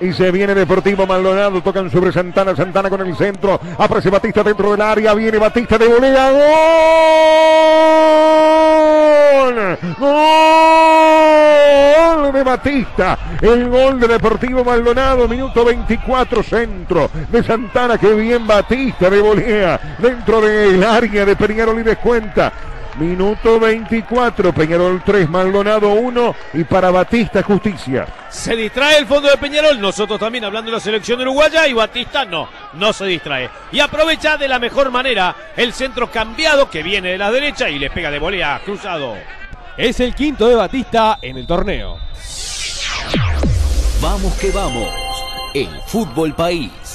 Y se viene Deportivo Maldonado. Tocan sobre Santana. Santana con el centro. Aparece Batista dentro del área. Viene Batista de volea. ¡Gol! ¡Gol de Batista! El gol de Deportivo Maldonado. Minuto 24. Centro de Santana. Que bien Batista de volea. Dentro del área de Peñarol y descuenta. Minuto 24, Peñarol 3, Maldonado 1 y para Batista Justicia. Se distrae el fondo de Peñarol, nosotros también hablando de la selección uruguaya y Batista no, no se distrae. Y aprovecha de la mejor manera el centro cambiado que viene de la derecha y le pega de volea cruzado. Es el quinto de Batista en el torneo. Vamos que vamos, el fútbol país.